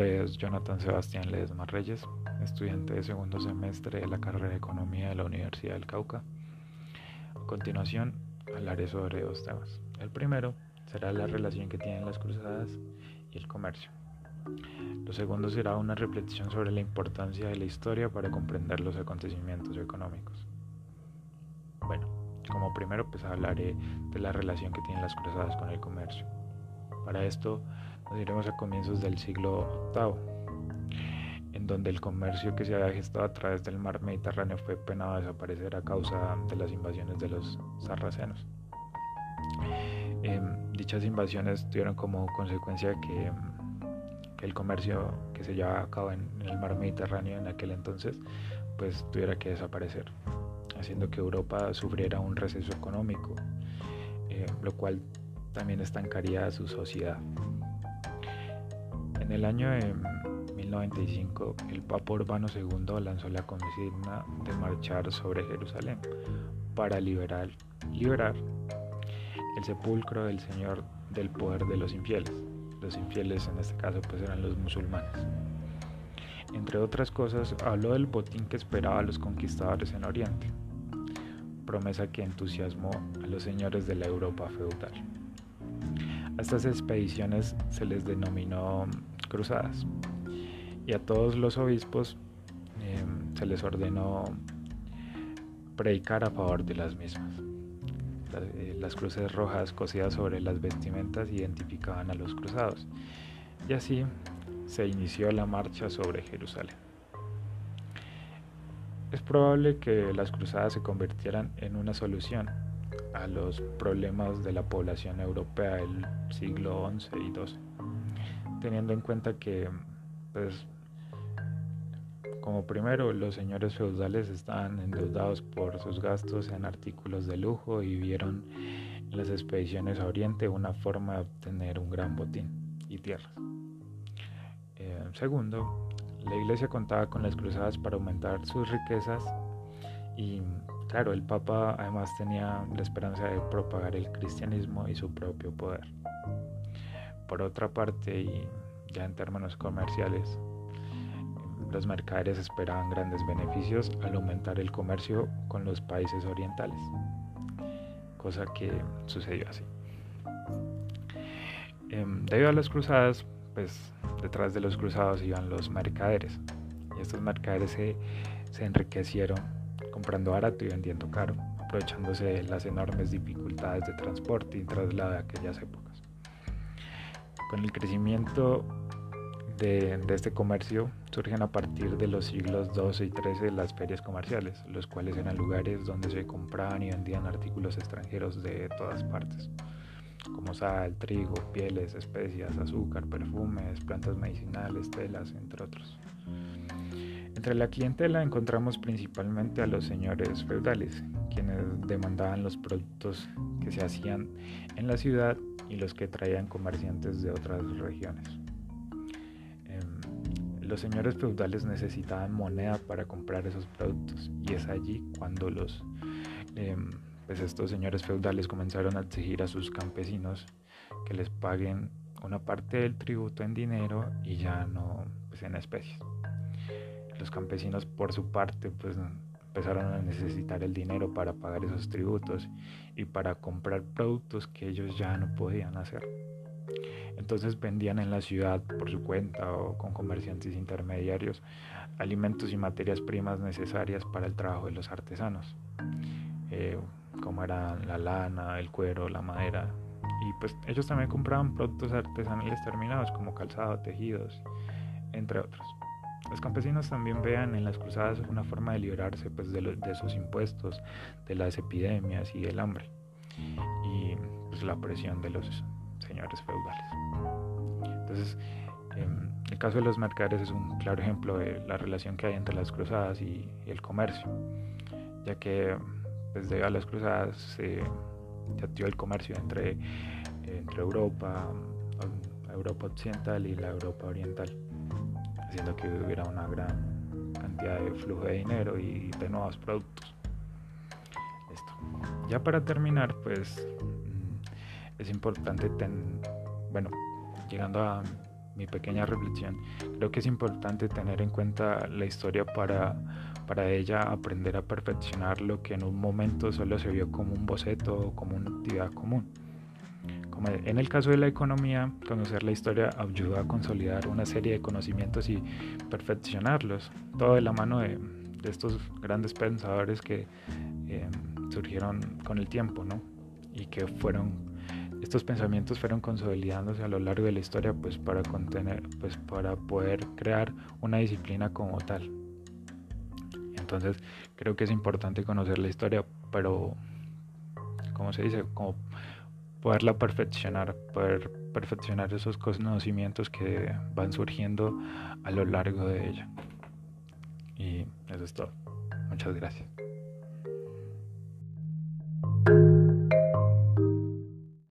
es Jonathan Sebastián Ledesma Reyes, estudiante de segundo semestre de la carrera de Economía de la Universidad del Cauca. A continuación, hablaré sobre dos temas. El primero será la relación que tienen las cruzadas y el comercio. Lo segundo será una reflexión sobre la importancia de la historia para comprender los acontecimientos económicos. Bueno, como primero pues hablaré de la relación que tienen las cruzadas con el comercio. Para esto nos iremos a comienzos del siglo VIII, en donde el comercio que se había gestado a través del mar Mediterráneo fue penado a desaparecer a causa de las invasiones de los sarracenos. Em, dichas invasiones tuvieron como consecuencia que, el comercio que se llevaba a cabo en, el mar Mediterráneo en aquel entonces pues tuviera que desaparecer, haciendo que Europa sufriera un receso económico, eh, lo cual también estancaría su sociedad. En el año de 1095, el Papa Urbano II lanzó la consigna de marchar sobre Jerusalén para liberar, liberar el sepulcro del Señor del poder de los infieles. Los infieles en este caso pues eran los musulmanes. Entre otras cosas, habló del botín que esperaba a los conquistadores en Oriente, promesa que entusiasmó a los señores de la Europa feudal. A estas expediciones se les denominó cruzadas y a todos los obispos em, se les ordenó predicar a favor de las mismas. Eh, las cruces rojas cosidas sobre las vestimentas identificaban a los cruzados y así se inició la marcha sobre Jerusalén. Es probable que las cruzadas se convirtieran en una solución a los problemas de la población europea del siglo XI y XII, teniendo en cuenta que, pues, como primero, los señores feudales estaban endeudados por sus gastos en artículos de lujo y vieron en las expediciones a Oriente una forma de obtener un gran botín y tierras. Eh, segundo, la iglesia contaba con las cruzadas para aumentar sus riquezas y Claro, el Papa además tenía la esperanza de propagar el cristianismo y su propio poder. Por otra parte, y ya en términos comerciales, los mercaderes esperaban grandes beneficios al aumentar el comercio con los países orientales, cosa que sucedió así. Em, debido a las cruzadas, pues detrás de los cruzados iban los mercaderes, y estos mercaderes se, se enriquecieron comprando barato y vendiendo caro, aprovechándose de las enormes dificultades de transporte y traslado de aquellas épocas. Con el crecimiento de, este comercio surgen a partir de los siglos XII y XIII las ferias comerciales, los cuales eran lugares donde se compraban y vendían artículos extranjeros de todas partes, como sal, trigo, pieles, especias, azúcar, perfumes, plantas medicinales, telas, entre otros. Entre la clientela encontramos principalmente a los señores feudales, quienes demandaban los productos que se hacían en la ciudad y los que traían comerciantes de otras regiones. Em, los señores feudales necesitaban moneda para comprar esos productos y es allí cuando los em, pues estos señores feudales comenzaron a exigir a sus campesinos que les paguen una parte del tributo en dinero y ya no pues, en especies. Los campesinos por su parte pues empezaron a necesitar el dinero para pagar esos tributos y para comprar productos que ellos ya no podían hacer. Entonces vendían en la ciudad por su cuenta o con comerciantes intermediarios alimentos y materias primas necesarias para el trabajo de los artesanos, eh, como eran la lana, el cuero, la madera. Y pues ellos también compraban productos artesanales terminados como calzado, tejidos, entre otros. Los campesinos también vean en las cruzadas una forma de liberarse pues, de, esos impuestos, de las epidemias y del hambre, y pues, la presión de los señores feudales. Entonces, em, el caso de los mercaderes es un claro ejemplo de la relación que hay entre las cruzadas y, el comercio, ya que desde pues, a las cruzadas se, activó el comercio entre, entre Europa, Europa occidental y la Europa oriental haciendo que hubiera una gran cantidad de flujo de dinero y de nuevos productos. Esto. Ya para terminar, pues mm, es importante, ten, bueno, llegando a mi pequeña reflexión, creo que es importante tener en cuenta la historia para, para ella aprender a perfeccionar lo que en un momento solo se vio como un boceto o como una actividad común. Como en el caso de la economía, conocer la historia ayuda a consolidar una serie de conocimientos y perfeccionarlos, todo de la mano de, de estos grandes pensadores que eh, surgieron con el tiempo, ¿no? Y que fueron, estos pensamientos fueron consolidándose a lo largo de la historia, pues para contener, pues para poder crear una disciplina como tal. Entonces, creo que es importante conocer la historia, pero, como se dice, como poderla perfeccionar, poder perfeccionar esos conocimientos que van surgiendo a lo largo de ella. Y eso es todo. Muchas gracias.